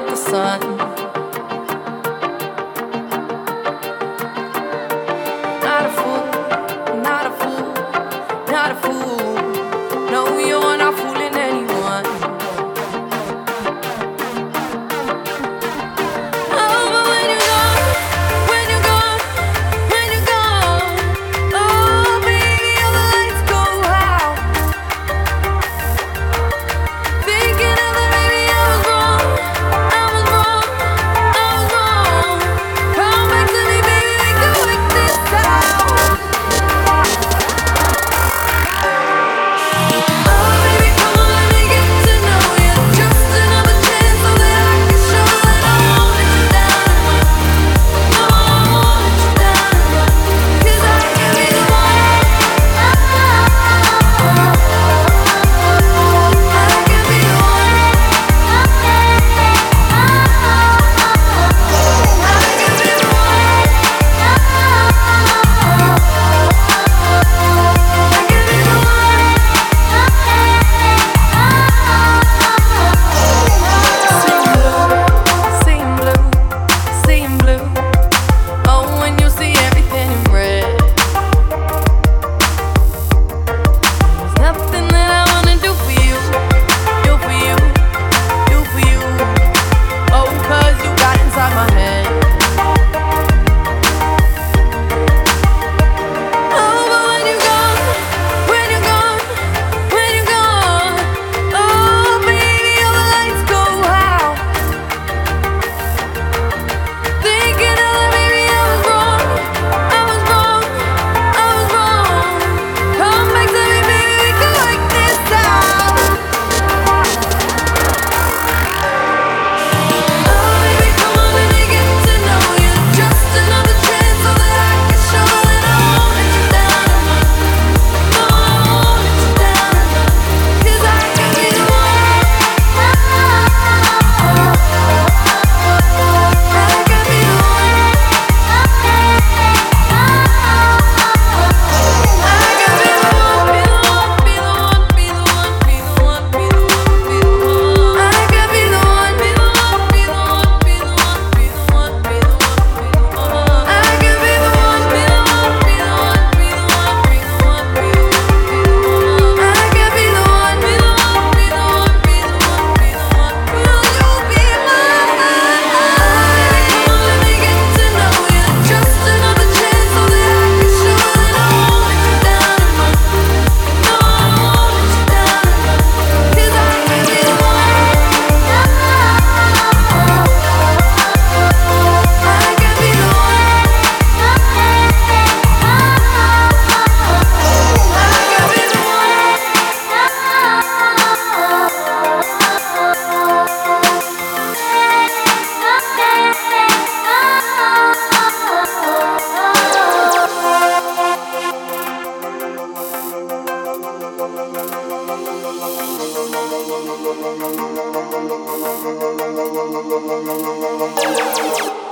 at the sun. Not a fool. なるほどなるほどなるほど。